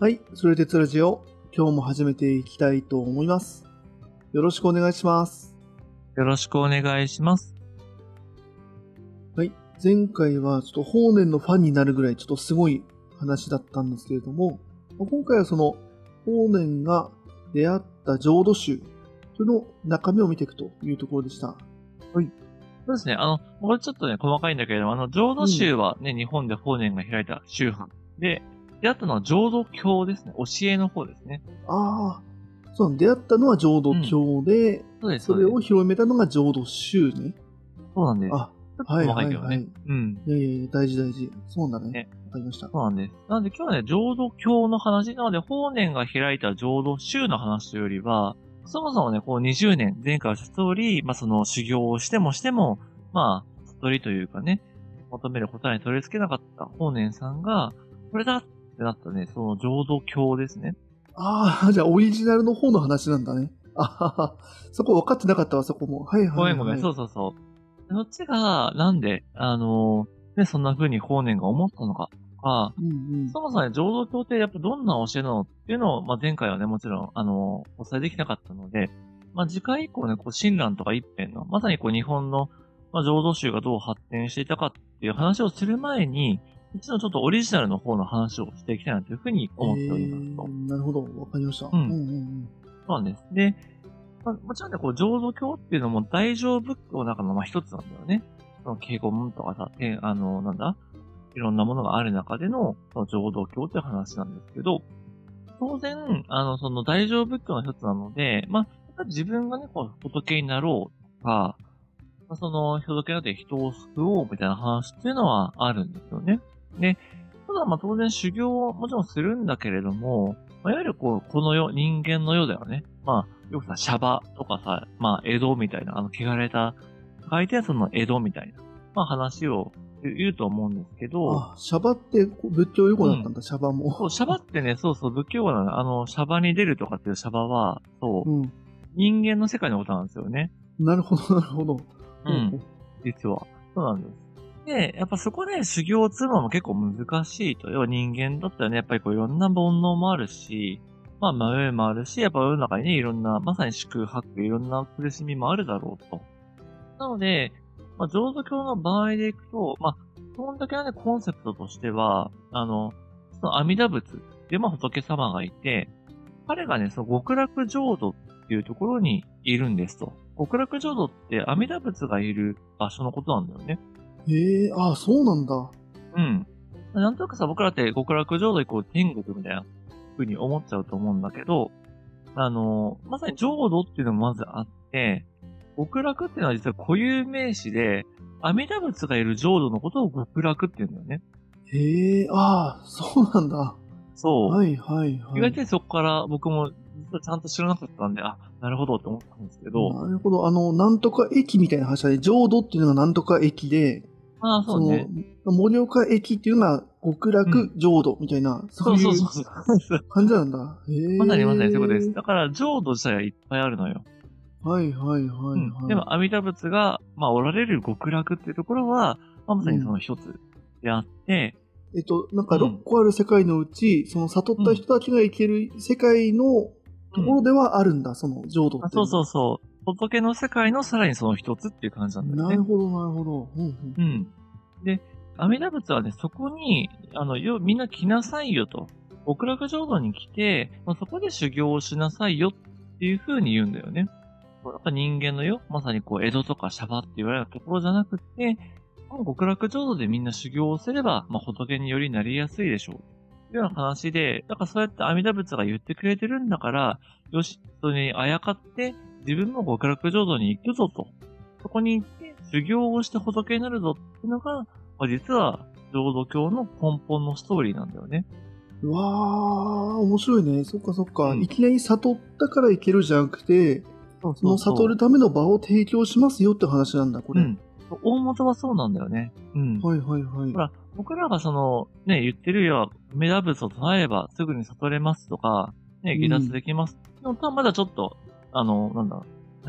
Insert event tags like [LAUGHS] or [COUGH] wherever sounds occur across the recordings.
はい、それでつラジオ、今日も始めていきたいと思います。よろしくお願いします。よろしくお願いします。はい、前回はちょっと法然のファンになるぐらいちょっとすごい話だったんですけれども、今回はその法然が出会った浄土宗、その中身を見ていくというところでした。そうですね。あの、これちょっとね、細かいんだけれども、あの、浄土宗はね、日本で法然が開いた宗派。で、出会ったのは浄土教ですね。教えの方ですね。ああ、そう出会ったのは浄土教で、そうです。それを広めたのが浄土宗ね。そうなんです。あ、ちょっとはいは細かいけどね。いはい。うん。いやいや大事大事。そうなんだねね。わかりました。そうなんです。なんで今日はね、浄土教の話なので、法然が開いた浄土宗の話というよりは、そもそもね、こう20年、前回おっした通り、まあその修行をしてもしても、まあ、悟りというかね、求める答えに取り付けなかった法然さんが、これだってなったね、その浄土教ですね。ああ、じゃあオリジナルの方の話なんだね。あはは。そこ分かってなかったわ、そこも。はいはい、はい。ごめんごめん、そうそうそう。そっちが、なんで、あのね、そんな風に法然が思ったのか、とか、うんうん。そもそもね、浄土教ってやっぱどんな教えなのっていうのを、まあ、前回はね、もちろん、あの、お伝えできなかったので、まあ、次回以降ね、こう、親鸞とか一辺の、まさにこう、日本の、まあ、浄土宗がどう発展していたかっていう話をする前に、一度ちょっとオリジナルの方の話をしていきたいなというふうに思っておりますと。えーなるほど、わかりました。うんうんうんそうなんです。で、まあ、もちろんね、こう、浄土教っていうのも大乗仏教の中のまあ一つなんだよね。その敬語文とかさ、てあの、なんだ？いろんなものがある中での、その浄土教っていう話なんですけど、当然、あの、その大乗仏教の一つなので、まあ、やっぱり自分がね、こう、仏になろうとか、まあ、その、仏になって人を救おうみたいな話っていうのはあるんですよね。で、ただまあ当然修行をもちろんするんだけれども、まあ、いわゆるこう、この世、人間の世だよね。まあ、よくさ、シャバとかさ、まあ、江戸みたいな、あの、汚れた、書いてあるその江戸みたいな、まあ話を言うと思うんですけうん。ど、あ、シャバって仏教用語だったんだ、シャバも。そう、シャバってね、そうそう、仏教語なの。あの、シャバに出るとかっていうシャバは、そう、うん。人間の世界のことなんですよね。なるほど、なるほど。うん。実は。そうなんです。で、やっぱそこで修行を積むのも結構難しいと。要は人間だったらね、やっぱりこういろんな煩悩もあるし、まあ迷いもあるし、やっぱ世の中にね、いろんな、まさに宿泊、いろんな苦しみもあるだろうと。なので、まあ浄土教の場合でいくと、まあ、基本的なね、コンセプトとしては、あの、その阿弥陀仏でも仏様がいて、彼がね、その極楽浄土っていうところにいるんですと。極楽浄土って阿弥陀仏がいる場所のことなんだよね。へえ、あ、そうなんだ。うん。なんとなくさ、僕らって極楽浄土イコール天国みたいな風に思っちゃうと思うんだけど、あの、まさに浄土っていうのもまずあって、極楽っていうのは実は固有名詞で、阿弥陀仏がいる浄土のことを極楽って言うんだよね。へえ、あ、そうなんだ。そう。はいはいはい。意外とそこから僕も実はちゃんと知らなかったんで、あ、なるほどって思ったんですけど、なるほど。あの、なんとか駅みたいな話で、浄土っていうのがなんとか駅で、ああ、そうね。の、盛岡駅っていうのが極楽浄土みたいな、うういそううそうそう。感じなんだ。まさにまさにそういうことです。だから浄土自体はいっぱいあるのよ。はいはいはいはい。うんでも、阿弥陀仏が、まあ、おられる極楽っていうところは、まあ、まさにその一つであって、えっと、なんか6個ある世界のうち、その悟った人たちが行ける世界のところではあるんだ、その浄土ってそうそうそう。仏の世界のさらにその一つっていう感じなんだよねなる。ほどなるほど。うんうんうん。で、阿弥陀仏はね、そこに、あの、よ、みんな来なさいよと。極楽浄土に来て、まあ、そこで修行をしなさいよっていう風に言うんだよね。やっぱ人間のよ、まさにこう、江戸とかシャバって言われるところじゃなくて、極楽浄土でみんな修行をすれば、まあ、仏によりなりやすいでしょう。というような話で、だからそうやって阿弥陀仏が言ってくれてるんだから、よし、それにあやかって、自分も極楽浄土に行くぞと。そこに行って、修行をして仏になるぞっていうのが、まあ、実は、浄土教の根本のストーリーなんだよね。うわー、面白いね。そっかそっか。うんいきなり悟ったからいけるじゃなくて、そうその悟るための場を提供しますよって話なんだ、これ。うん。大元はそうなんだよね。うん。はいはいはいほ。ら、僕らがその、ね、言ってるよ、メダブスを唱えればすぐに悟れますとか、ね、うん離脱できます。のとはまだちょっと、あの、なんだ、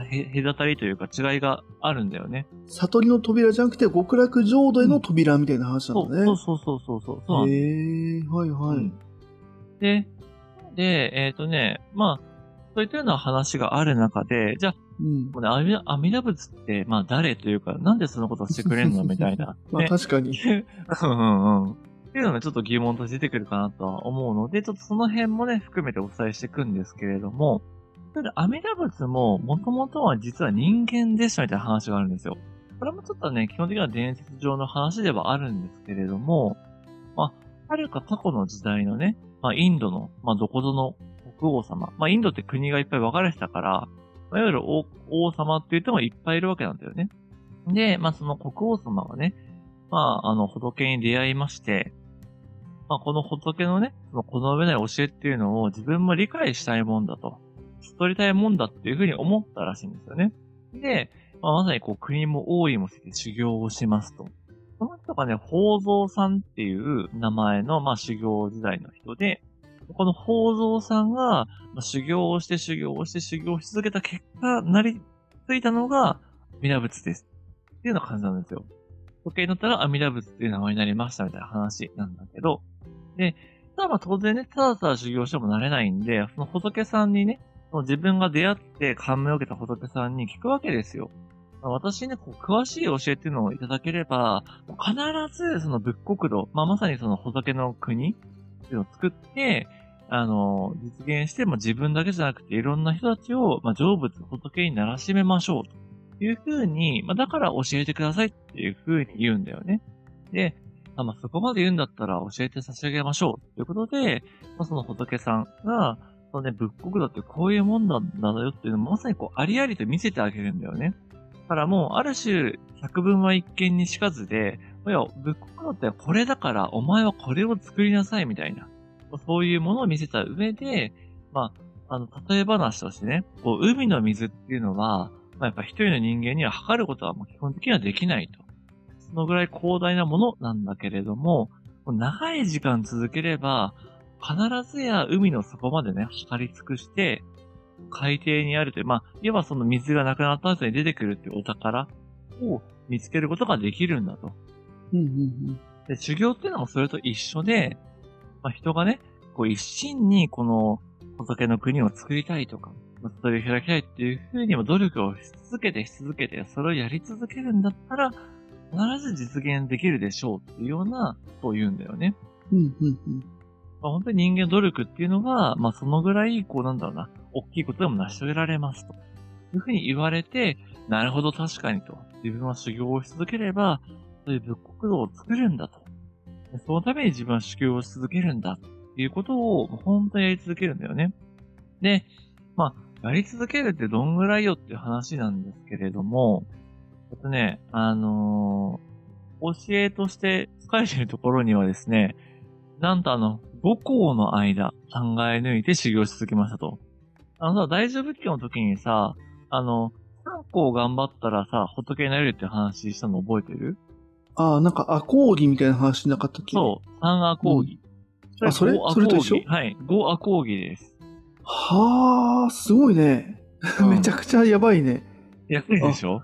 へ、隔たりというか違いがあるんだよね。悟りの扉じゃなくて極楽浄土への扉みたいな話なそうんだね。そうそうそうそうそう。そうへえー、はいはい。うんで、で、えっ、とね、まあ、そういったような話がある中で、じゃあ、うん。これ阿弥阿弥陀仏って、まあ誰というか、なんでそのことをしてくれんの？[LAUGHS] みたいな。まあね確かに。[LAUGHS] うんうんうん。っていうのがちょっと疑問として出てくるかなとは思うので、ちょっとその辺もね、含めてお伝えしていくんですけれども、ただ阿弥陀仏も、もともとは実は人間でしたみたいな話があるんですよ。これもちょっとね、基本的には伝説上の話ではあるんですけれども、まあ、はるか過去の時代のね、まあ、インドの、まあ、どこぞの国王様。まあ、インドって国がいっぱい分かれてたから、まあいわゆる王王様って言ってもいっぱいいるわけなんだよね。で、まあ、その国王様はね、まあ、あの、仏に出会いまして、まあ、この仏のね、そのこの上ない教えっていうのを自分も理解したいもんだと、取りたいもんだっていうふうに思ったらしいんですよね。で、まあ、まさにこう国も王位もして修行をしますと。その人がね、宝蔵さんっていう名前の、まあ、修行時代の人で、この宝蔵さんが、まあ、修行をして修行をして修行をし続けた結果、なりついたのが、阿弥陀仏です。っていうような感じなんですよ。時計に乗ったら阿弥陀仏っていう名前になりましたみたいな話なんだけど、で、ただまあ当然ね、ただただ修行してもなれないんで、その仏さんにね、その自分が出会って感銘を受けた仏さんに聞くわけですよ。まあ私ね、こう詳しい教えっていうのをいただければ、必ずその仏国土、まあまさにその仏の国っていうのを作って、あの、実現して、も自分だけじゃなくていろんな人たちを、まあ、成仏、仏にならしめましょうというふうに、まあ、だから教えてくださいっていうふうに言うんだよね。で、まあ、そこまで言うんだったら教えて差し上げましょうということで、まあ、その仏さんが、そのね、仏国土ってこういうもんなんだよっていうのをまさにこう、ありありと見せてあげるんだよね。だからもう、ある種、百分は一見にしかずで、いや、仏国土ってこれだから、お前はこれを作りなさいみたいな。そういうものを見せた上で、まあ、あの、例え話としてね、こう、海の水っていうのは、まあ、やっぱ一人の人間には測ることはもう基本的にはできないと。そのぐらい広大なものなんだけれども、長い時間続ければ、必ずや海の底までね、測り尽くして、海底にあるという、まあ、いわばその水がなくなった後に出てくるっていうお宝を見つけることができるんだと。うんうんで、修行っていうのもそれと一緒で、まあ、人がね、こう一心にこの仏の国を作りたいとか、まあ、それを開きたいっていうふうにも努力をし続けてし続けて、それをやり続けるんだったら、必ず実現できるでしょうっていうようなことを言うんだよね。うん。うんうんうん。まあ、本当に人間の努力っていうのが、まあそのぐらい、こうなんだろうな、大きいことでも成し遂げられますと。いうふうに言われて、なるほど確かにと。自分は修行をし続ければ、そういう仏国土を作るんだと。でそのために自分は修行をし続けるんだっていうことを、もう本当にやり続けるんだよね。で、まあ、やり続けるってどんぐらいよっていう話なんですけれども、えっとね、あのー教えとして書いてるところにはですね、なんとあの、5校の間考え抜いて修行し続けましたと。あのさ、大乗仏教の時にさ、あの、3校頑張ったらさ、仏になれるって話したの覚えてる？ああ、なんか、アコーギみたいな話なかったっけ？う。そう、3アコーギ。あそれ5アコーギそれと一緒？はい、5アコーギです。はあ、すごいね。うん [LAUGHS] めちゃくちゃやばいね。安いでしょ？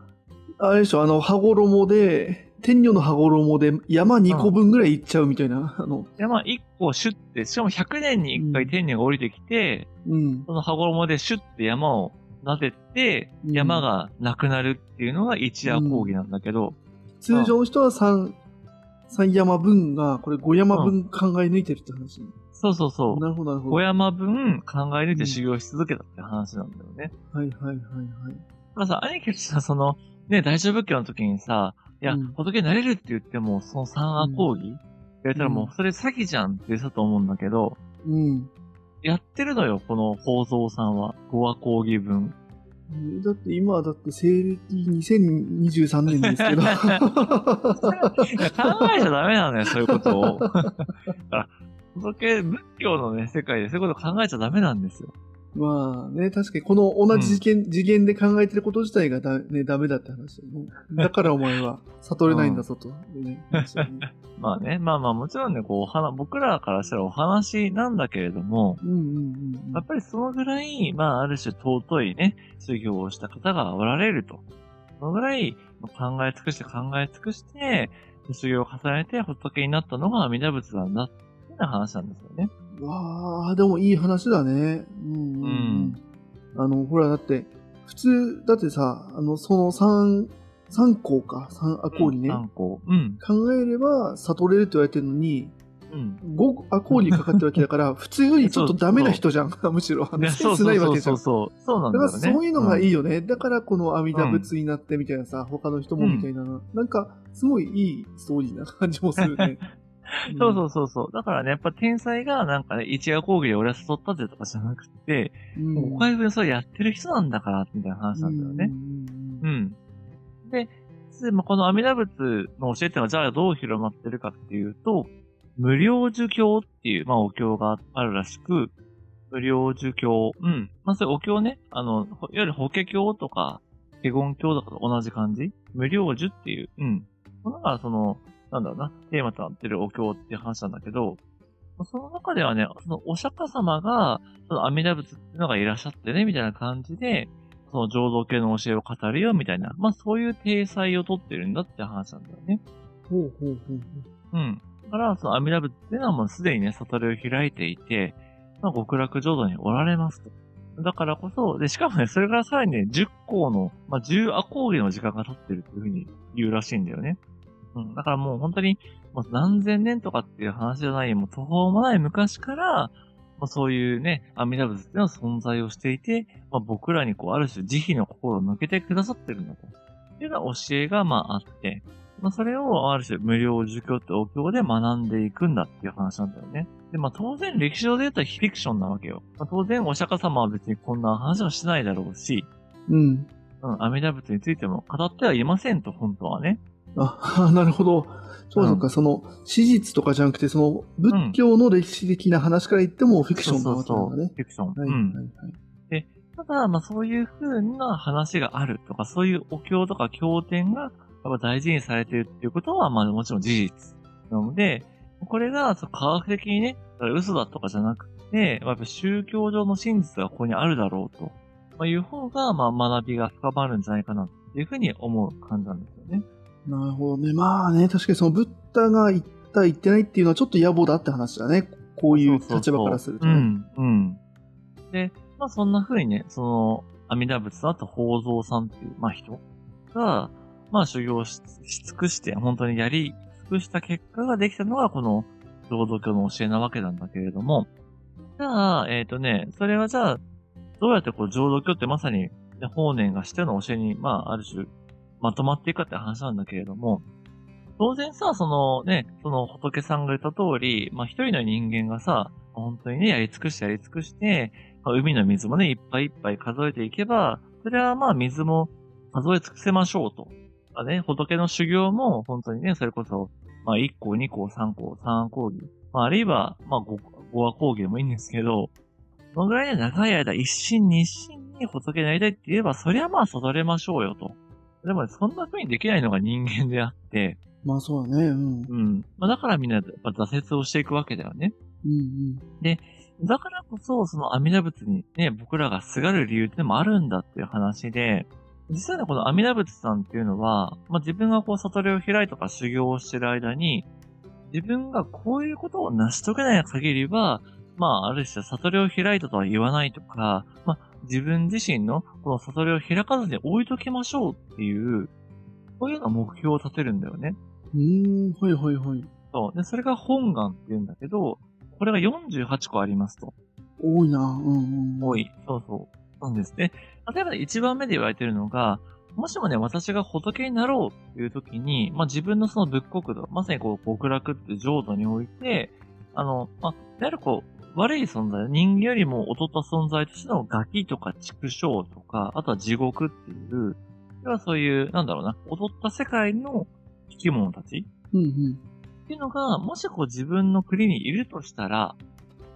あれでしょ、あの、羽衣で、天女の羽衣で山2個分ぐらいいっちゃうみたいな。あの、山1個シュッて、しかも100年に1回天女が降りてきて、うん。その羽衣でシュッて山を撫でて、うん山がなくなるっていうのが一夜講義なんだけど、通常の人は3、三山分が、これ5山分考え抜いてるって話。そうそうそう。なるほど、なるほど。5山分考え抜いて修行し続けたって話なんだよね。はいはいはいはい。まあさ、兄貴さ、その、ね、大乗仏教の時にさ、いや、うん仏になれるって言っても、その三ア講義、やったらもう、それ詐欺じゃんって言ってたと思うんだけど、うん。やってるのよ、この宝蔵さんは。5ア講義分。えーだって今はだって西暦2023年ですけど。考えちゃダメなのよ、[LAUGHS] そういうことを。だから、仏、仏教のね、世界でそういうこと考えちゃダメなんですよ。まあね、確かにこの同じ次元,、次元で考えてること自体がだ、ね、ダメだって話だよね。だからお前は悟れないんだぞと。[LAUGHS] まあね、まあまあもちろんね、こう、お話、僕らからしたらお話なんだけれども、うんうんうんやっぱりそのぐらい、まあある種尊いね、修行をした方がおられると。そのぐらい考え尽くして考え尽くして、修行を重ねて仏になったのが阿弥陀仏なんだっていう話なんですよね。わあ、でもいい話だね。うん、うん。うんあの、ほら、だって、普通、だってさ、あの、その三、三項か、三アコーリね。参考。うん。考えれば悟れるって言われてるのに、うん。5アコーリかかってるわけだから、[LAUGHS] 普通よりちょっとダメな人じゃん。むしろ。センスないわけじゃん。そうそうそう。そうなんだね。からそういうのがいいよ。よね。だからこの阿弥陀仏になってみたいなさ、他の人もみたいな、なんかすごいいいストーリーな感じもするね。[LAUGHS] そうそうそうそう。だからね、やっぱ天才がなんかね、一夜講義で俺は誘ったぜとかじゃなくて、うん。もうお回分それやってる人なんだから、みたいな話なんだよね。うんうん。で、でまあこの阿弥陀仏の教えっていうのは、じゃあどう広まってるかっていうと、無料儒教っていう、まあお経があるらしく、無料儒教。うん。まあそういうお経ね、あの、ほいわゆる法華経とか、華厳経とかと同じ感じ無料儒っていう、うん。このがその、なんだろうな、テーマとなってるお経っていう話なんだけど、まあその中ではね、そのお釈迦様が、その阿弥陀仏っていうのがいらっしゃってね、みたいな感じで、その浄土系の教えを語るよ、みたいな、まあそういう体裁をとってるんだって話なんだよね。ほうほうほうほう。うん。だから、その阿弥陀仏っていうのはもうすでにね、悟りを開いていて、まあ極楽浄土におられますと。だからこそ、で、しかもね、それからさらにね、10項の、まあ10アコーギの時間が経ってるっていうふうに言うらしいんだよね。うん。だからもう本当に、もう何千年とかっていう話じゃない、もう途方もない昔から、まあ、そういうね、阿弥陀仏っていうのは存在をしていて、まあ、僕らにこう、ある種慈悲の心を向けてくださってるんだと。っていうような教えが、まあ、あって、まあ、それを、ある種、無料儒教ってお経で学んでいくんだっていう話なんだよね。で、まあ、当然、歴史上で言ったらフィクションなわけよ。まあ、当然、お釈迦様は別にこんな話はしないだろうし、うん。うん、阿弥陀仏についても語ってはいませんと、本当はね。あ、[LAUGHS] なるほど。そうそうか、その、史実とかじゃなくて、その、仏教の歴史的な話から言ってもフィクションなわけなんだね。フィクション。はい、うん。はい、はい。ただ、まあそういう風な話があるとか、そういうお経とか経典がやっぱ大事にされてるっていうことは、まあもちろん事実なので、これがそう科学的にね、嘘だとかじゃなくて、やっぱ宗教上の真実がここにあるだろうと、まあ、いう方が、まあ学びが深まるんじゃないかなっていうふうに思う感じなんですよね。なるほどね。まあね、確かにそのブッダが言った言ってないっていうのはちょっと野暮だって話だね。こういう立場からすると、ね。うん、うん。で、まあそんな風にね、その、阿弥陀仏とあと宝蔵さんっていう、まあ人が、まあ修行しし尽くして、本当にやり尽くした結果ができたのがこの浄土教の教えなわけなんだけれども、じゃあ、えっ、とね、それはじゃあ、どうやってこう浄土教ってまさに、ね、法然がしての教えに、まあある種、まとまっていくかって話なんだけれども、当然さ、そのね、その仏さんが言った通り、まあ一人の人間がさ、本当にね、やり尽くしてやり尽くして、まあ海の水もね、いっぱいいっぱい数えていけば、それはまあ水も数え尽くせましょうと。まあね、仏の修行も本当にね、それこそ、まあ1項、2項、3項、3講義、まああるいは、まあ 5, 5話講義でもいいんですけど、そのぐらいね、長い間一心二心に仏になりたいって言えば、そりゃまあ悟れましょうよと。でもね、そんな風にできないのが人間であって、まあそうだね。うん。うん。まあだからみんなやっぱ挫折をしていくわけだよね。うんうん。だからこそ、その阿弥陀仏にね、僕らがすがる理由ってのもあるんだっていう話で、実はね、この阿弥陀仏さんっていうのは、まあ自分がこう悟りを開いとか修行をしてる間に、自分がこういうことを成し遂げない限りは、まあある種悟りを開いたとは言わないとか、まあ自分自身のこの悟りを開かずに置いときましょうっていう、そういうような目標を立てるんだよね。うーん、はいはいはい。そう。で、それが本願って言うんだけど、これが48個ありますと。多いな。うんうん。多い。そうそう。なんですね。例えば一番目で言われてるのが、もしもね、私が仏になろうっていう時に、まあ、自分のその仏国土、まさにこう、極楽って浄土において、あの、まあ、いわゆるこう、悪い存在、人間よりも劣った存在としてのガキとか畜生とか、あとは地獄っていう、要はそういう、なんだろうな、劣った世界の生き物たちうんうん。っていうのが、もしこう自分の国にいるとしたら、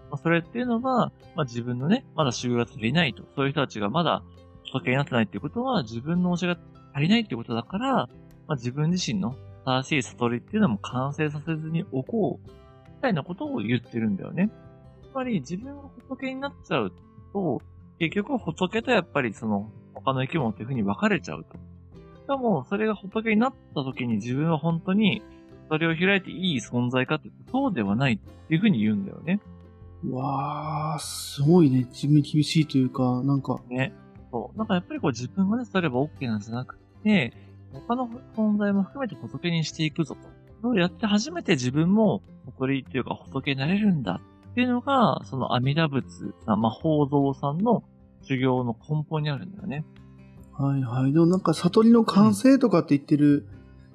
まあ、それっていうのは、まあ、自分のね、まだ修行が足りないと。そういう人たちがまだ仏になってないっていうことは、自分の教えが足りないっていうことだから、まあ、自分自身の正しい悟りっていうのも完成させずにおこう、みたいなことを言ってるんだよね。つまり、自分が仏になっちゃうと、結局仏とやっぱりその、他の生き物っていう風に分かれちゃうと。しかも、それが仏になった時に自分は本当に、それを開いていい存在かってそうではないっていうふうに言うんだよね。うわー、すごいね。自分に厳しいというか、なんか、ね。そう。なんかやっぱりこう自分がね、それば OK なんじゃなくて、他の存在も含めて仏にしていくぞと。それをやって初めて自分も誇りっていうか仏になれるんだっていうのが、その阿弥陀仏さん、まあ、法蔵さんの修行の根本にあるんだよね。はいはい。でもなんか悟りの完成とかって言ってる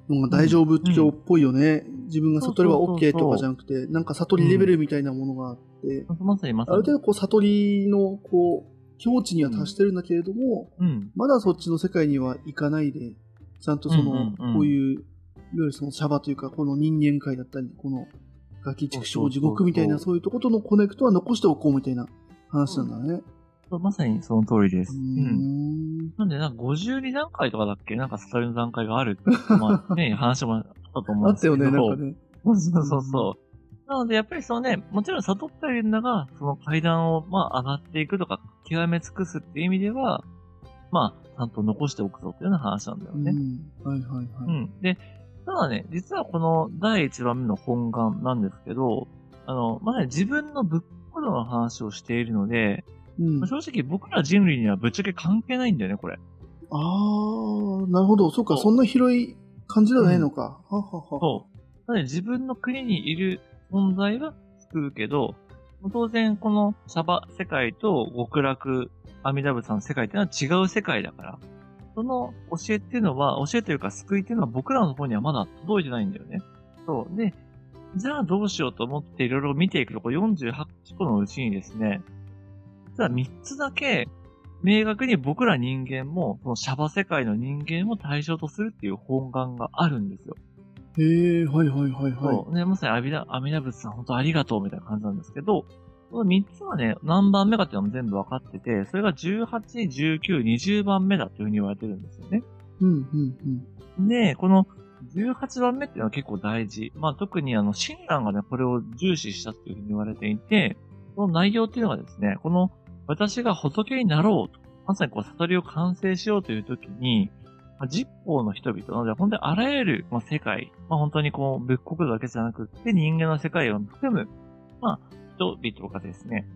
のが大乗仏教っぽいよね。自分が悟りはそうそうそう OK とかじゃなくて、なんか悟りレベルみたいなものがあって、まさにまさに。ある程度こう悟りのこう、境地には達してるんだけれども、うん。まだそっちの世界には行かないで、ちゃんとその、うんうんうんこういう、いわゆるそのシャバというか、この人間界だったり、このガキ畜生地獄みたいな、そういうとことのコネクトは残しておこうみたいな話なんだね。まさにその通りです。うん。ん。なんで、なんか52段階とかだっけ？なんか悟りの段階があるって、まあね、[LAUGHS] 話もあったと思うんですけど。あったよね、なんかね。そうそうそう。なので、やっぱりそのね、もちろん悟ってはいるんだが、その階段を、まあ、上がっていくとか、極め尽くすっていう意味では、まあ、ちゃんと残しておくぞっていうような話なんだよね。うん。はいはいはい。うん。で、ただね、実はこの第1番目の本願なんですけど、あの、まあね、自分の仏法度の話をしているので、うん、正直僕ら人類にはぶっちゃけ関係ないんだよね、これ。あー、なるほど。そうか、そんな広い感じではないのか。ははは。そう。なので自分の国にいる存在は救うけど、当然このシャバ世界と極楽阿弥陀仏さんの世界っていうのは違う世界だから、その教えっていうのは、教えというか救いっていうのは僕らの方にはまだ届いてないんだよね。そう。で、じゃあどうしようと思っていろいろ見ていくと、これ48個のうちにですね、実は3つだけ、明確に僕ら人間も、そのシャバ世界の人間を対象とするっていう本願があるんですよ。へえ、はいはいはいはい。そう。ね、まさに阿弥陀、阿弥陀仏さん本当ありがとうみたいな感じなんですけど、この3つはね、何番目かっていうのも全部分かってて、それが18、19、20番目だというふうに言われてるんですよね。うんうんうん。で、この18番目っていうのは結構大事。まあ特にあの、親鸞がね、これを重視したっていうふうに言われていて、その内容っていうのがですね、この私が仏になろうと、まさにこう悟りを完成しようという時に、まあ、実法の人々なので、本当にあらゆる、まあ、世界、まあ、本当にこう、仏国土だけじゃなくって人間の世界を含む、まあ、人々がですね、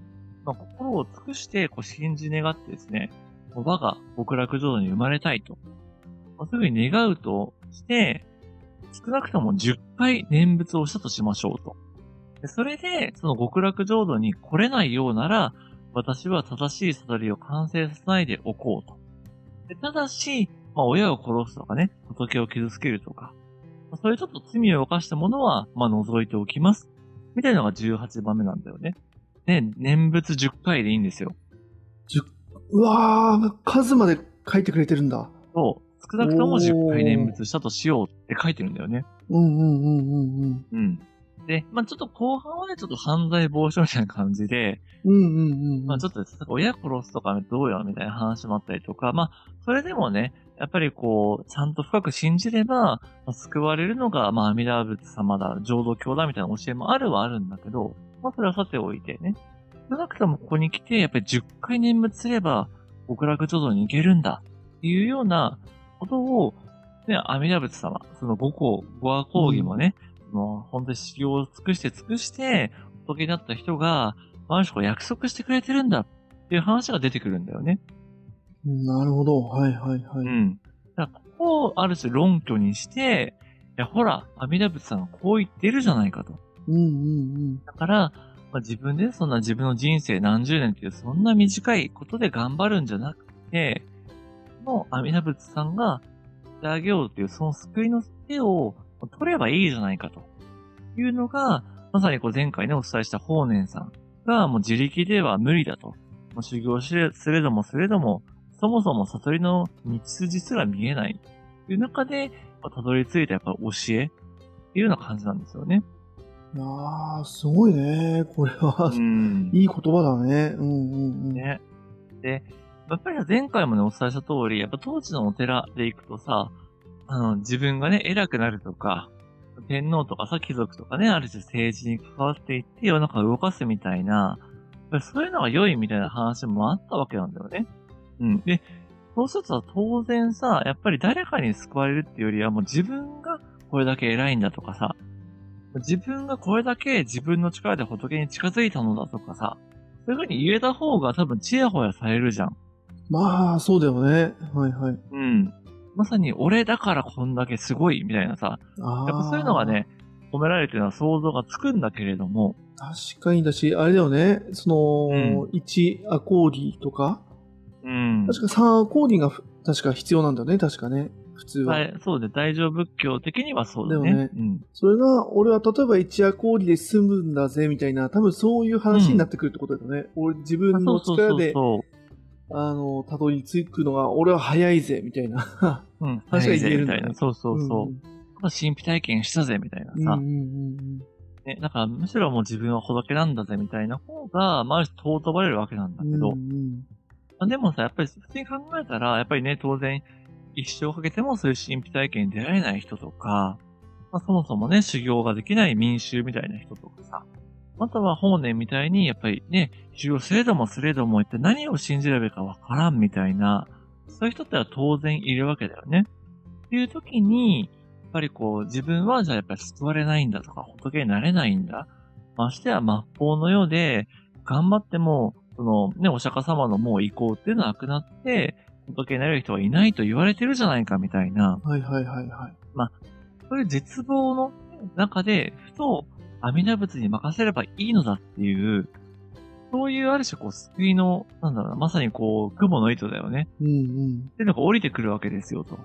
まあ、心を尽くしてこう信じ願ってですね、我が極楽浄土に生まれたいと、まあ、そういうふうに願うとして、少なくとも10回念仏をしたとしましょうと。でそれで、その極楽浄土に来れないようなら、私は正しい悟りを完成させないでおこうと。でただし、まあ、親を殺すとかね、仏を傷つけるとか、まあそういうちょっと罪を犯したものは、まあ、除いておきます。みたいなのが18番目なんだよね。で、念仏10回でいいんですよ。うわー、数まで書いてくれてるんだ。そう。少なくとも10回念仏したとしようって書いてるんだよね。うんうんうんうんうん。うん。で、まあちょっと後半はね、ちょっと犯罪防止みたいな感じで、うんうんうん。まあちょっと親殺すとかどうよみたいな話もあったりとか、まあそれでもね、やっぱりこう、ちゃんと深く信じれば、まあ救われるのが、まあ阿弥陀仏様だ、浄土教だみたいな教えもあるはあるんだけど、まあそれはさておいてね。少なくともここに来て、やっぱり10回念仏すれば、極楽浄土に行けるんだっていうようなことを、ね、阿弥陀仏様、その五行、五和講義もね、もう本当に修行を尽くして尽くして、仏になった人が、ある種約束してくれてるんだっていう話が出てくるんだよね。なるほど。はいはいはい。うん。だからここをある種論拠にして、いや、ほら、阿弥陀仏さんがこう言ってるじゃないかと。うんうんうん。だから、まあ、自分でそんな自分の人生何十年っていうそんな短いことで頑張るんじゃなくて、もう阿弥陀仏さんがしてあげようっていうその救いの手を取ればいいじゃないかというのが、まさにこう前回ねお伝えした法然さんがもう自力では無理だと。もう修行しれすれどもすれども、そもそも悟りの道筋すら見えないという中で、まあたどり着いたやっぱ教えっていうような感じなんですよね。いやー、すごいね。これは、んいい言葉だね。うんうんうん。ね。で、やっぱり前回もね、お伝えした通り、やっぱ当時のお寺で行くとさ、あの、自分がね、偉くなるとか、天皇とかさ、貴族とかね、ある種政治に関わっていって世の中を動かすみたいな、そういうのが良いみたいな話もあったわけなんだよね。うん。で、そうするとさ当然さ、やっぱり誰かに救われるっていうよりはもう自分がこれだけ偉いんだとかさ、自分がこれだけ自分の力で仏に近づいたのだとかさ、そういう風に言えた方が多分チヤホヤされるじゃん。まあ、そうだよね。はいはい。うん。まさに俺だからこんだけすごいみたいなさ。やっぱそういうのがね、褒められてるのは想像がつくんだけれども、確かにだし、あれだよね。その、1アコーディとか、うん。確か3アコーディがふ確か必要なんだよね。確かね。普通は。はい、そうで、大乗仏教的にはそうだね。でもねうん。それが、俺は例えば1アコーディで済むんだぜ、みたいな、多分そういう話になってくるってことだよね。俺、自分の力で。あの、たどり着くのが、俺は早いぜ、みたいな。うん。話が言えるんだねみたいな。そうそうそう。神秘体験したぜ、みたいなさ。うんうんうんね、だからむしろもう自分は仏なんだぜ、みたいな方が、まあ、ある種尊ばれるわけなんだうん。けど、うんうんまあ、でもさ、やっぱり普通に考えたら、やっぱりね、当然、一生かけてもそういう神秘体験に出られない人とか、まあ、そもそもね、修行ができない民衆みたいな人とかさ、または法然みたいに、やっぱりね、修行すれどもすれども一体何を信じればいいかわからんみたいな、そういう人っては当然いるわけだよね。っていう時に、やっぱりこう、自分はじゃあやっぱり救われないんだとか、仏になれないんだ。ましてや末法の世で、頑張っても、そのね、お釈迦様のもう意向っていうのはなくなって、仏になれる人はいないと言われてるじゃないかみたいな、はいはいはいはい。そういう絶望の中で、ふと阿弥陀仏に任せればいいのだっていう、そういうある種こう救いの、なんだろうな、まさにこう、雲の糸だよね。うんうん。っていうのが降りてくるわけですよと。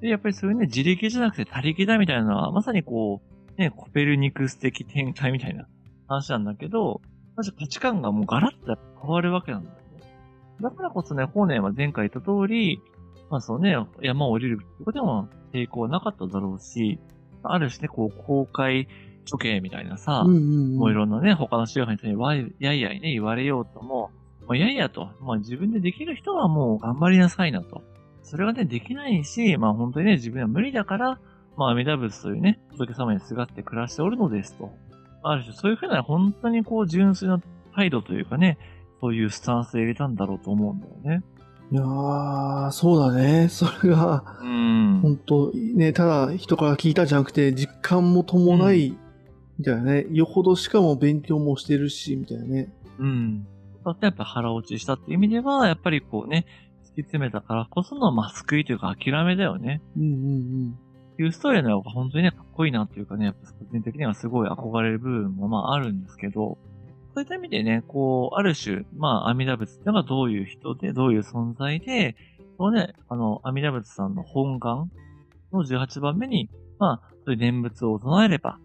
で、やっぱりそういうね、自力じゃなくて他力だみたいなのは、まさにこう、ね、コペルニクス的天体みたいな話なんだけど、まず価値観がもうガラッと変わるわけなんだよね。だからこそね、法然は前回言った通り、まあそうね、山を降りるってことでも抵抗はなかっただろうし、ある種ね、こう、公開処刑みたいなさ、うんうんうん。もういろんなね、他の宗派にわいやいやいね、言われようとも、もういやいやと、まあ自分でできる人はもう頑張りなさいなと。それがね、できないし、まあ本当にね、自分は無理だから、まあ阿弥陀仏というね、仏様にすがって暮らしておるのですと。ある種、そういうふうな本当にこう純粋な態度というかね、そういうスタンスで入れたんだろうと思うんだよね。いやー、そうだね。それが、うん。本当ね、ただ人から聞いたじゃなくて、実感も伴い、みたいなね。よほどしかも勉強もしてるし、みたいなね。うん。だってやっぱ腹落ちしたっていう意味では、やっぱりこうね、突き詰めたからこその、まあ、救いというか諦めだよね。うんうんっていうストーリーの方が本当にね、かっこいいなっていうかね、やっぱ個人的にはすごい憧れる部分もまああるんですけど、そういった意味でね、こう、ある種、まあ、阿弥陀仏っていうのがどういう人で、どういう存在で、このね、あの、阿弥陀仏さんの本願の18番目に、まあ、そういう念仏を唱えれば、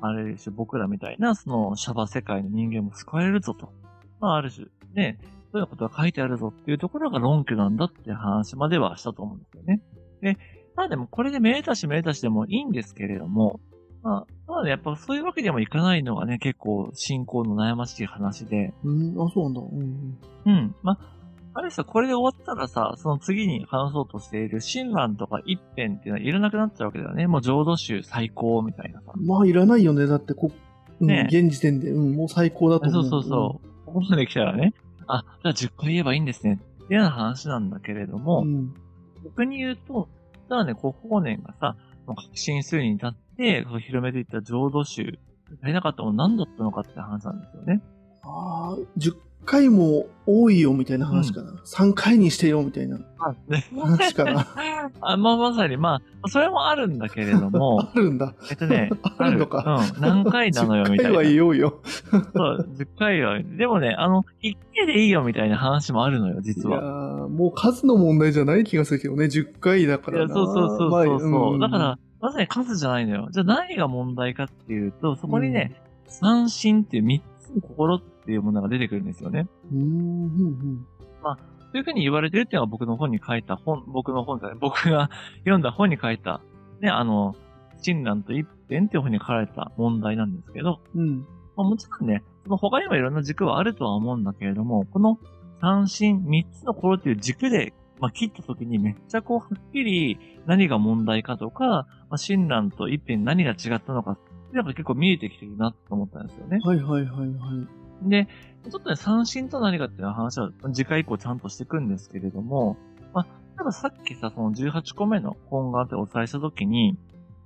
ある種僕らみたいな、その、シャバ世界の人間も救われるぞと。まあ、ある種、ね、そういうことが書いてあるぞっていうところが論拠なんだって話まではしたと思うんですよね。で、まあでもこれでめでたしめでたしでもいいんですけれども、まあ、まあね、やっぱそういうわけでもいかないのがね、結構信仰の悩ましい話で、うん。うん、あ、そうなんだ。うんうん。うん。まあ、あれさ、これで終わったらさ、その次に話そうとしている親鸞とか一辺っていうのはいらなくなっちゃうわけだよね。もう浄土宗最高みたいなさ。まあ、いらないよね。だってこ、うん、ね現時点で、うん、もう最高だと思う。そうそうそう。ここまで来たらね、あ、じゃあ10回言えばいいんですね。っていうような話なんだけれども、うん。うん。逆に言うと、ただね、こう、法然がさ、確信するに至って、広めていった浄土宗、足りなかったもの何だったのかって話なんですよね。ああ、10回も多いよ、みたいな話かな。3回にしてよ、みたいな。話かな。[LAUGHS] あまあ、まさに、まあ、それもあるんだけれども [LAUGHS] あ、るんだ。えっとね、[LAUGHS] あるのかうん。何回なのよ、10みたい回はな。言おうよ。そう、10回は。でもね、あの、1回でいいよ、みたいな話もあるのよ、い実やは。ーもう数の問題じゃない気がするけどね。10回だかいや、らな。そうそうそうそうまあそう、んだから、まさに数じゃないのよ。じゃあ何が問題かっていうと、そこにね、三心っていう3つの心っていうものが出てくるんですよね。うん、うん、うん。そういうふうに言われてるっていうのが僕の本に書いた本、僕の本じゃない、僕が [LAUGHS] 読んだ本に書いた、ね、あの、親鸞と一辺っていう本に書かれた問題なんですけど、うん。まあ、もちろんね、その他にもいろんな軸はあるとは思うんだけれども、この三心、三つの心っていう軸で、まあ、切った時にめっちゃこう、はっきり何が問題かとか、まあ、親鸞と一辺何が違ったのかっていうのが結構見えてきてるなと思ったんですよね。はいはいはいはい。で、ちょっとね、三振と何かっていう話は次回以降ちゃんとしていくんですけれども、まあ、たださっきさ、その18個目の本願ってお伝えしたときに、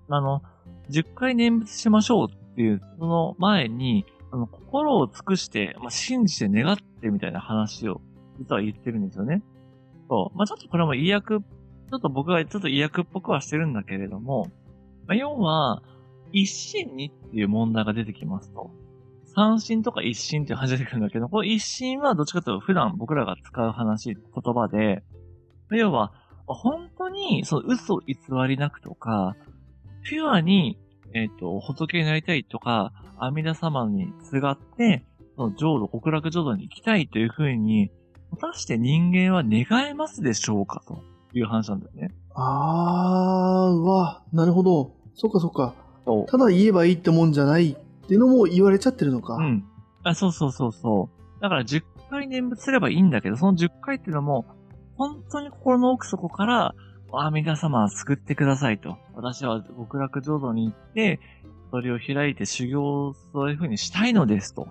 あの、10回念仏しましょうっていう、その前に、あの、心を尽くして、まあ、信じて願ってみたいな話を、実は言ってるんですよね。そう。まあ、ちょっとこれも意訳、ちょっと僕がちょっと意訳っぽくはしてるんだけれども、まあ、要は、一心にっていう問題が出てきますと。三心とか一心っていう話が出てくるんだけど、この一心はどっちかというと普段僕らが使う話、言葉で、要は、本当に、その嘘偽りなくとか、ピュアに、えっ、と、仏になりたいとか、阿弥陀様にすがって、その浄土、極楽浄土に行きたいというふうに、果たして人間は願えますでしょうかという話なんだよね。あー、うわ、なるほど。そっかそっか。ただ言えばいいってもんじゃないっていうのも言われちゃってるのか。うん。あ、そうそうそうそう。だから10回念仏すればいいんだけど、その10回っていうのも、本当に心の奥底から、阿弥陀様は救ってくださいと。私は極楽浄土に行って、それを開いて修行をそういう風にしたいのですと。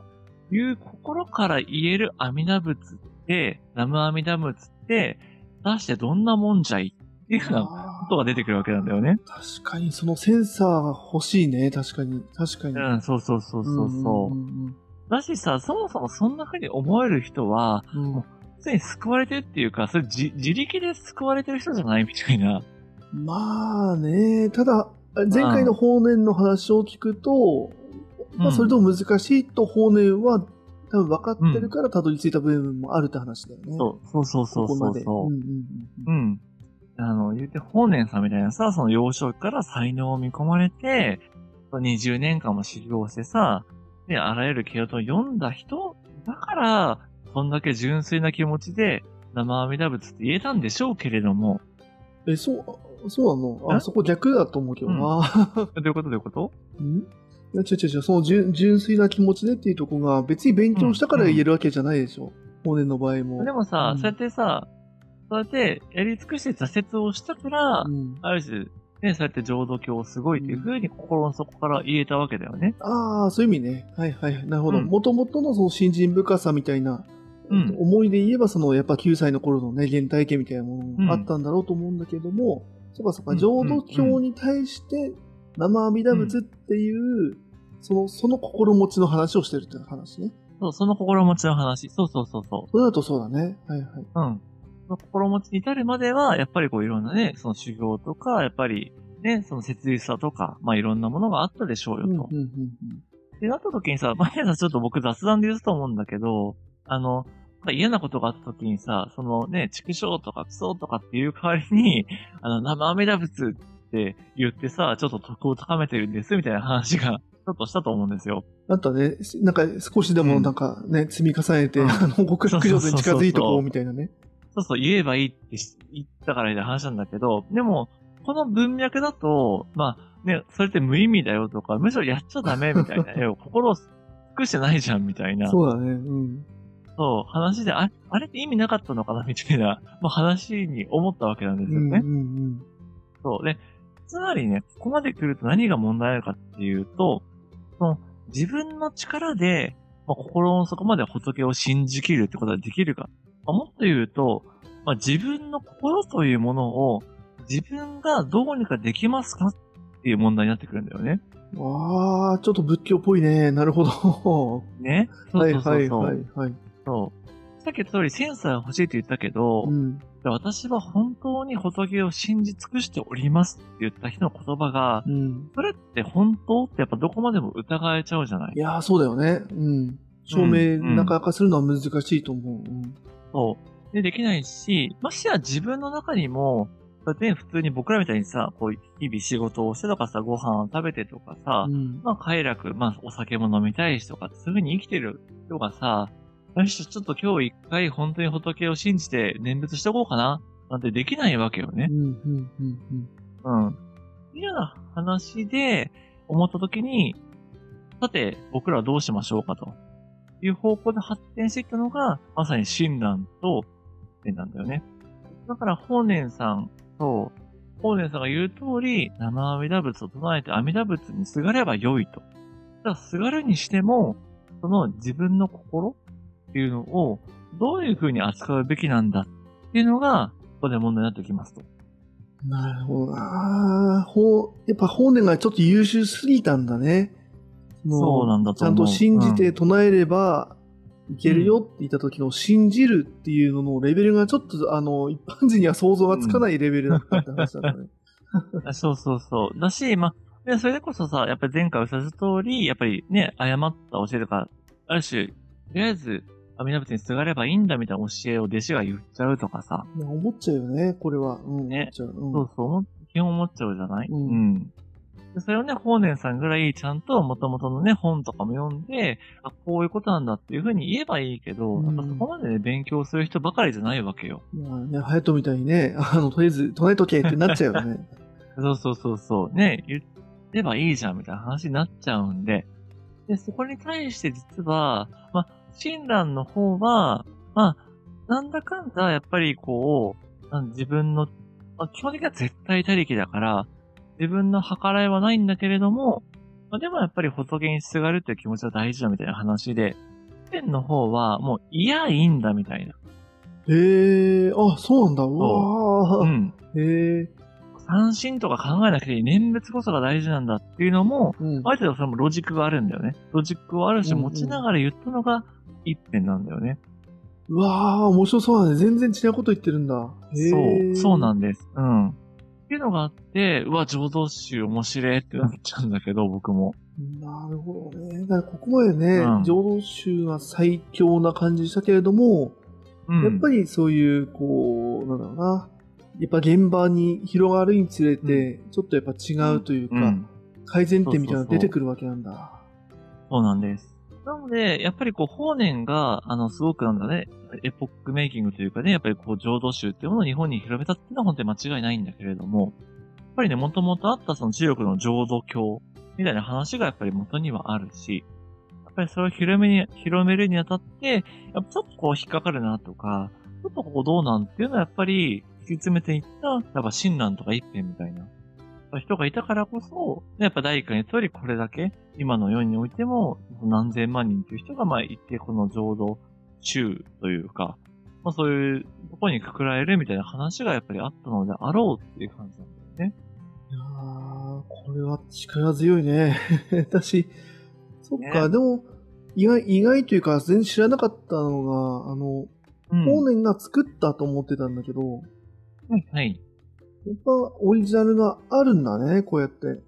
いう心から言える阿弥陀仏って、南無阿弥陀仏って、果たしてどんなもんじゃいっていうようなあことが出てくるわけなんだよね。ー確かにそのセンサーが欲しいね。確かに。確かに。うん、そうそうそうそうそう。んだしさ、そもそもそんな風に思える人は、うんうんうんすでに救われてるっていうか、それ自自力で救われてる人じゃないみたいな。まあね、ただ、前回の法然の話を聞くと、まあ、それとも難しいと法然は多分分かってるからたどり着いた部分もあるって話だよね。そう、そうそうそうここまで。そうそううんうんうんうん。あの、言うて、法然さんみたいなさ、その幼少期から才能を見込まれて、20年間も修行してさ、で、あらゆる経験を読んだ人だから、そんだけ純粋な気持ちで、生阿弥陀仏って言えたんでしょうけれども、え、そう、そうなの？あ、え？そこ逆だと思うけどな。どういうこと？どういうこと？ん？いや、違う違う違う、その純純粋な気持ちでっていうところが別に勉強したから言えるわけじゃないでしょ。法然の場合も。でもさ、うん。そうやってさ、そうやってやり尽くして挫折をしたから、うんある種、ね、そうやって浄土教すごいっていう風に心の底から言えたわけだよね。ああ、そういう意味ね。はいはい。なるほど。うんもともとのその信心深さみたいな、うん思いで言えば、そのやっぱ9歳の頃のね、原体験みたいなものうんがあったんだろうと思うんだけども、そうかそうか、うん浄土教に対して生阿弥陀仏っていう、その、その心持ちの話をしてるっていう話ね。そう、その心持ちの話。そうそうそうそそれだとそうだね。はいはい。う。うん。その心持ちに至るまでは、やっぱりこういろんなね、その修行とか、やっぱりね、その切実さとか、まあいろんなものがあったでしょうよと。うんうんうんで、なった時にさ、まあ、さんちょっと僕雑談で言うと思うんだけど、あの、嫌なことがあった時にさ、そのね、畜生とかクソとかっていう代わりに、[LAUGHS] あの、生阿弥陀仏って言ってさ、ちょっと徳を高めてるんですみたいな話が、[LAUGHS] ちょっとしたと思うんですよ。あとはね、なんか少しでもなんかね、積み重ねて、うんあの、極楽浄土に近づいてこうみたいなね。そうそう、言えばいいってし言ったからみたいな話なんだけど、でも、この文脈だと、まあ、ね、それって無意味だよとか、むしろやっちゃダメみたいな、[LAUGHS] 心を尽くしてないじゃんみたいな。そうだね。うん。そう、話で、ああれって意味なかったのかなみたいな、まあ、話に思ったわけなんですよね。うんうんうん。そう。で、つまりね、ここまで来ると何が問題なのかっていうと、その自分の力で、まあ、心の底まで仏を信じきるってことができるか。まあもっと言うと、まあ、自分の心というものを自分がどうにかできますかっていう問題になってくるんだよね。ああ、ちょっと仏教っぽいね。なるほど。ね？そはい。はいはいはい。そう。さっき言った通りセンサーが欲しいって言ったけど、うん。私は本当に仏を信じ尽くしておりますって言った人の言葉が、うん。それって本当ってやっぱどこまでも疑えちゃうじゃないいやー、そうだよね。うん。証明なかなかするのは難しいと思う。うん。そう。で、できないし、ましてや自分の中にも、普通に僕らみたいにさ、こう、日々仕事をしてとかさ、ご飯を食べてとかさ、うんまあ、快楽、まあ、お酒も飲みたいしとか、そういう風に生きてる人がさ、よし、ちょっと今日一回本当に仏を信じて念仏しておこうかな、なんてできないわけよねう。ん。うん。うん。うん。うん。いうような話で思った時に、さて、僕らはどうしましょうかという方向で発展していったのが、まさに親鸞と禅なんだよね。だから、法然さんと、法然さんが言う通り、生阿弥陀仏を唱えて阿弥陀仏にすがればよいと。だ、すがるにしても、その自分の心っていうのを、どういう風に扱うべきなんだっていうのが、ここで問題になってきますと。なるほどな。ほう、やっぱ法然がちょっと優秀すぎたんだね。もそうなんだとちゃん。と信じて唱えればいけるよって言った時の信じるっていうののレベルがちょっとあの一般人には想像がつかないレベルだったって話だったね。う [LAUGHS] んそうそうそう。だし、まあ、でそれでこそさ、やっぱり前回おっしゃった通り、やっぱりね、誤った教えとか、ある種、とりあえず、阿弥陀仏にすがればいいんだみたいな教えを弟子が言っちゃうとかさ、思っちゃうよね、これは。うん、ね思っちゃう。うんそうそう思っ、基本思っちゃうじゃない？うんでそれをね、法然さんぐらいちゃんと元々のね、本とかも読んで、あ、こういうことなんだっていうふうに言えばいいけど、うんそこまでね、勉強する人ばかりじゃないわけよ。まあね、隼人みたいにね、あの、とりあえず唱えとけってなっちゃうよね。[LAUGHS] そうそうそうそう。ね、言えばいいじゃんみたいな話になっちゃうんで。で、そこに対して実は、まあ、親鸞の方は、まあ、なんだかんだやっぱりこう、自分の、まあ、基本的には絶対他力だから、自分の計らいはないんだけれども、まあ、でもやっぱり仏にすがるっていう気持ちは大事だみたいな話で、天の方はもう、いや、いいんだみたいな。へえ、あ、そうなんだ。うわーうん。へえ、三振とか考えなくていい。念仏こそが大事なんだっていうのも、うん。ある程度それもロジックがあるんだよね。ロジックをある種うんうん持ちながら言ったのが一辺なんだよね。うわー、面白そうだね。全然違うこと言ってるんだ。へそう、そうなんだ。です。うん。っていうのがあって、うわ、浄土宗面白いってなっちゃうんだけど、僕も。なるほどね。だからここまでね、うん浄土宗が最強な感じしたけれども、うん。やっぱりそういう、こう、なんだろうな。やっぱ現場に広がるにつれて、ちょっとやっぱ違うというか、うん。改善点みたいなのが出てくるわけなんだ。そうなんです。なので、やっぱりこう、法然が、あの、すごくなんだね、エポックメイキングというかね、やっぱりこう、浄土宗っていうものを日本に広めたっていうのは本当に間違いないんだけれども、やっぱりね、もともとあったその中国の浄土教みたいな話がやっぱり元にはあるし、やっぱりそれを広めに、広めるにあたって、やっぱちょっとこう引っかかるなとか、ちょっとここどうなんっていうのはやっぱり突き詰めていった、やっぱ親鸞とか一辺みたいな人がいたからこそ、やっぱ第一回の通りこれだけ、今の世においても何千万人という人がまあいて、この浄土宗というか、まあそういうところにくくられるみたいな話がやっぱりあったのであろうっていう感じなんだよね。いやー、これは力強いね。[LAUGHS] 私、そっか、ねでも、意外、意外というか、全然知らなかったのが、あの、うん。法然が作ったと思ってたんだけど、はいはい。やっぱオリジナルがあるんだね、こうやって。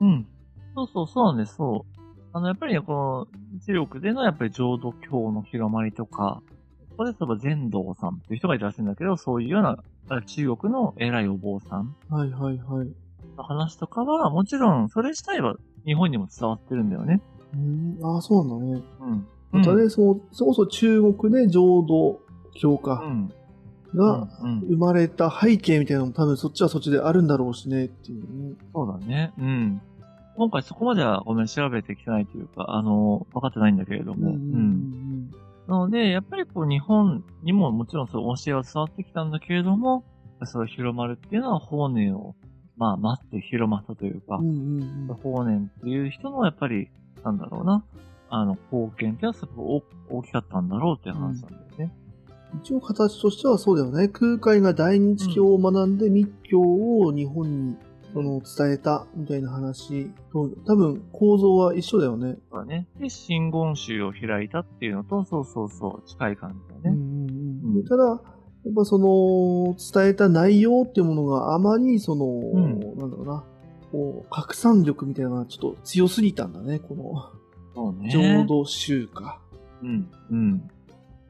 うん。そうそう、そうなんです、そう。あの、やっぱりね、この、中国でのやっぱり浄土教の広まりとか、ここで例えば禅道さんっていう人がいらっしゃるんだけど、そういうような、あ中国の偉いお坊さんはいはいはい。の話とかは、もちろん、それ自体は日本にも伝わってるんだよね。うん、ああ、そうなんだね。うん。またね、そう、そもそも中国で浄土教うか、ん。がうん。生まれた背景みたいなのも多分そっちはそっちであるんだろうしね、っていうね。そうだね。うん。今回そこまではごめん、調べてきてないというか、あの、分かってないんだけれども。うんうんなので、やっぱりこう日本にももちろんそう教えは伝わってきたんだけれども、それ広まるっていうのは法然を、まあ待って広まったというかうん。う、んうんうん法然っていう人のやっぱり、なんだろうな、あの、貢献っていうのはすごく大大きかったんだろうっていう話なんだよね。一応形としてはそうだよね。空海が大日教を学んで密教を日本にその伝えたみたいな話と、多分構造は一緒だよね。そうだね。で、真言宗を開いたっていうのと、そうそうそう、近い感じだよね。うんうんただ、やっぱその伝えた内容っていうものがあまりその、んなんだろうな、こう拡散力みたいなのがちょっと強すぎたんだね、このそうね。浄土宗か。うん。うん。だ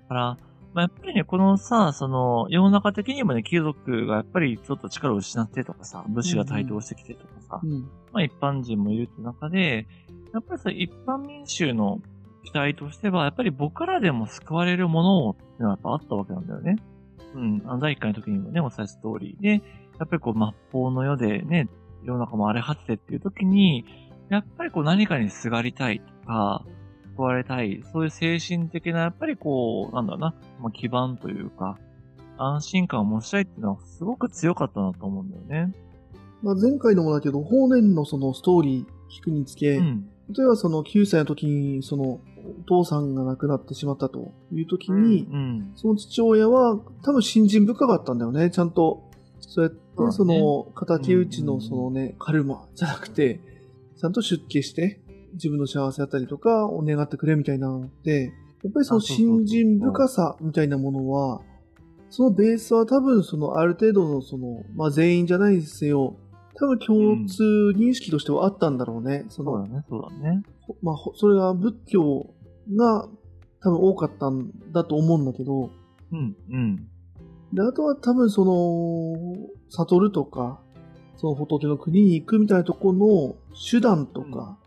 から、まあ、やっぱりね、このさ、その、世の中的にもね、貴族がやっぱりちょっと力を失ってとかさ、武士が台頭してきてとかさ、うん。まあ一般人もいるって中で、やっぱりさ、一般民衆の期待としては、やっぱり僕らでも救われるものをっていうのはやっぱあったわけなんだよね。うん。あの第一回の時にもね、お伝えした通り。で、やっぱりこう、末法の世でね、世の中も荒れ果ててっていう時に、やっぱりこう何かにすがりたいとか、救われたい、そういう精神的な、やっぱりこう、なんだろうな、まあ、基盤というか、安心感を持ちたいっていうのはすごく強かったなと思うんだよね。まあ、前回のもだけど、法然のそのストーリー聞くにつけ、うん。例えばその9歳の時にそのお父さんが亡くなってしまったという時に、うん。その父親は多分信心深かったんだよね。ちゃんと、そうやってその敵討ちうんのそのね、カルマじゃなくて、ちゃんと出家して、自分の幸せだったりとかを願ってくれみたいなのって、やっぱりその信心深さみたいなものは、そのベースは多分そのある程度のその、まあ全員じゃないですよ、多分共通認識としてはあったんだろうね。そのそうだね、そうだね。ほまあ、ほそれが仏教が多分多かったんだと思うんだけど、うん、うん。で、あとは多分その、悟るとか、その仏の国に行くみたいなところの手段とか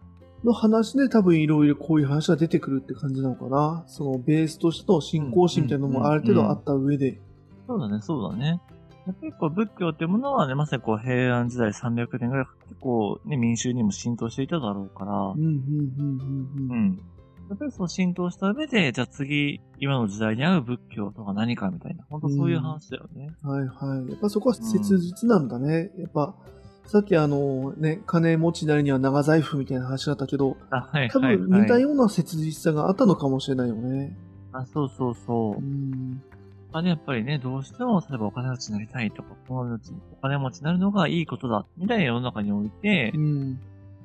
の話で多分いろいろこういう話が出てくるって感じなのかな。そのベースとしての信仰心みたいなのもある程度あった上で。そうだね、そうだね。やっぱりこう仏教っていうものはね、まさにこう平安時代300年ぐらい結構ね、民衆にも浸透していただろうから、うん、うん、うん、うん、ううん。ん。やっぱりそう浸透した上で、じゃあ次、今の時代に合う仏教とは何かみたいな、本当そういう話だよね。はいはい。やっぱそこは切実なんだね。やっぱ、さっきあのね、金持ちなりには長財布みたいな話だったけど、あ、はい多はい、分はい。似たような切実さがあったのかもしれないよね。あ、そうそうそうう。ん。まあね、やっぱりね、どうしても、例えばお金持ちになりたいとか、お金持ちお金持ちになるのがいいことだ、みたいな世の中においてう、ん。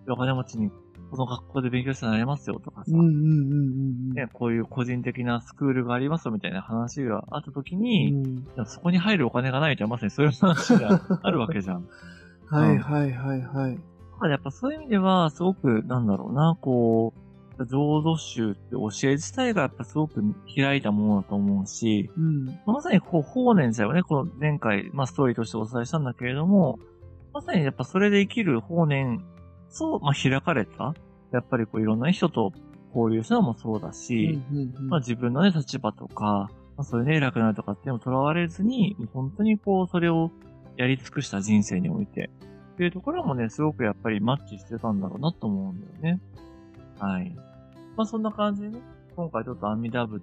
お金持ちにこの学校で勉強してなれますよとかさ、うんうんうんうんね、こういう個人的なスクールがありますよみたいな話があった時うに、ん。でもそこに入るお金がないとまさにそういう話があるわけじゃん。[LAUGHS] はいはいはいはい。だからやっぱそういう意味では、すごく、なんだろうな、こう、浄土宗って教え自体がやっぱすごく開いたものだと思うし、うん。まさにこう、法然自体はね、この前回、まあストーリーとしてお伝えしたんだけれども、まさにやっぱそれで生きる法然、そう、まあ開かれた、やっぱりこういろんな人と交流するのもそうだし、うんうんうんまあ自分のね、立場とか、まあそういうね、偉くなるとかっていうのをとらわれずに、本当にこう、それをやり尽くした人生において、っていうところもね、すごくやっぱりマッチしてたんだろうなと思うんだよね。はい。まあそんな感じでね、今回ちょっと阿弥陀仏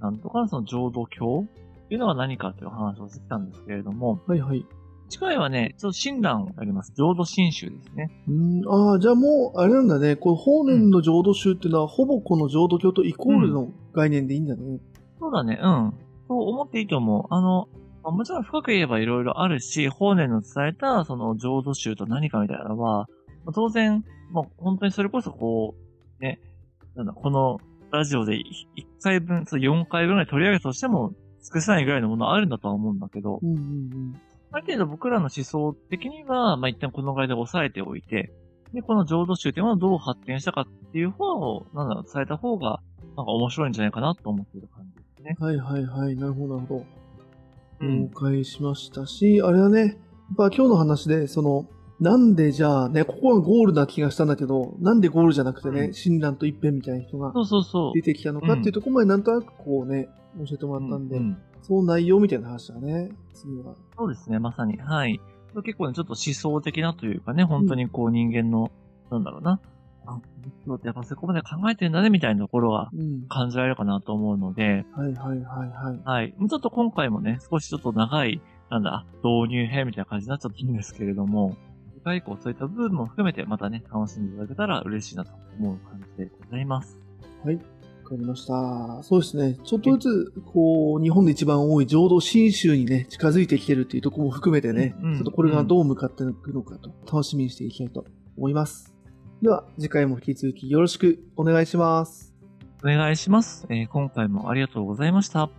なんとかのその浄土教っていうのは何かという話をしてきたんですけれども、はいはい。次回はね、ちょっと親鸞があります。浄土真宗ですね。うん、ああ、じゃあもう、あれなんだね。この法然の浄土宗っていうのは、ほぼこの浄土教とイコールの概念でいいんだね。そうだね、うん。そう思っていいと思う。あの、まあもちろん深く言えばいろいろあるし、法然の伝えたその浄土宗と何かみたいなのは、まあ当然、まあ本当にそれこそこう、ね、なんだ、このラジオで1回分、そう4回分ぐらい取り上げたとしても、尽くせないぐらいのものあるんだとは思うんだけど、うんうんある程度僕らの思想的には、まあ、一旦このぐらいで抑えておいて、で、この浄土宗っていうものをどう発展したかっていう方を、なんだろう、伝えた方が、なんか面白いんじゃないかなと思っている感じですね。うん。はいはいはい。なるほどなるほど。うん了解しましたし、あれはね、やっぱ今日の話で、その、なんでじゃあね、ここがゴールな気がしたんだけど、なんでゴールじゃなくてね、うん親鸞と一辺みたいな人が。出てきたのかっていうところまでなんとなくこうね、教えてもらったんで、うんうんその内容みたいな話だね、次は。そうですね、まさに。はい。結構ね、ちょっと思想的なというかね、本当にこう人間の、なんだろうな。あ、仏教ってやっぱそこまで考えてんだね、みたいなところがうん。感じられるかなと思うので、はいはいはいはい。はい。ちょっと今回もね、少しちょっと長い、なんだ、導入編みたいな感じになっちゃったんですけれども、次回以降そういった部分も含めてまたね、楽しんでいただけたら嬉しいなと思う感じでございます。はい。わかりました。そうですね。ちょっとずつ、こう、日本で一番多い浄土真宗にね、近づいてきてるっていうところも含めてね、うんうんちょっとこれがどう向かっていくのかと、楽しみにしていきたいと思います。では、次回も引き続きよろしくお願いします。お願いします。えー今回もありがとうございました。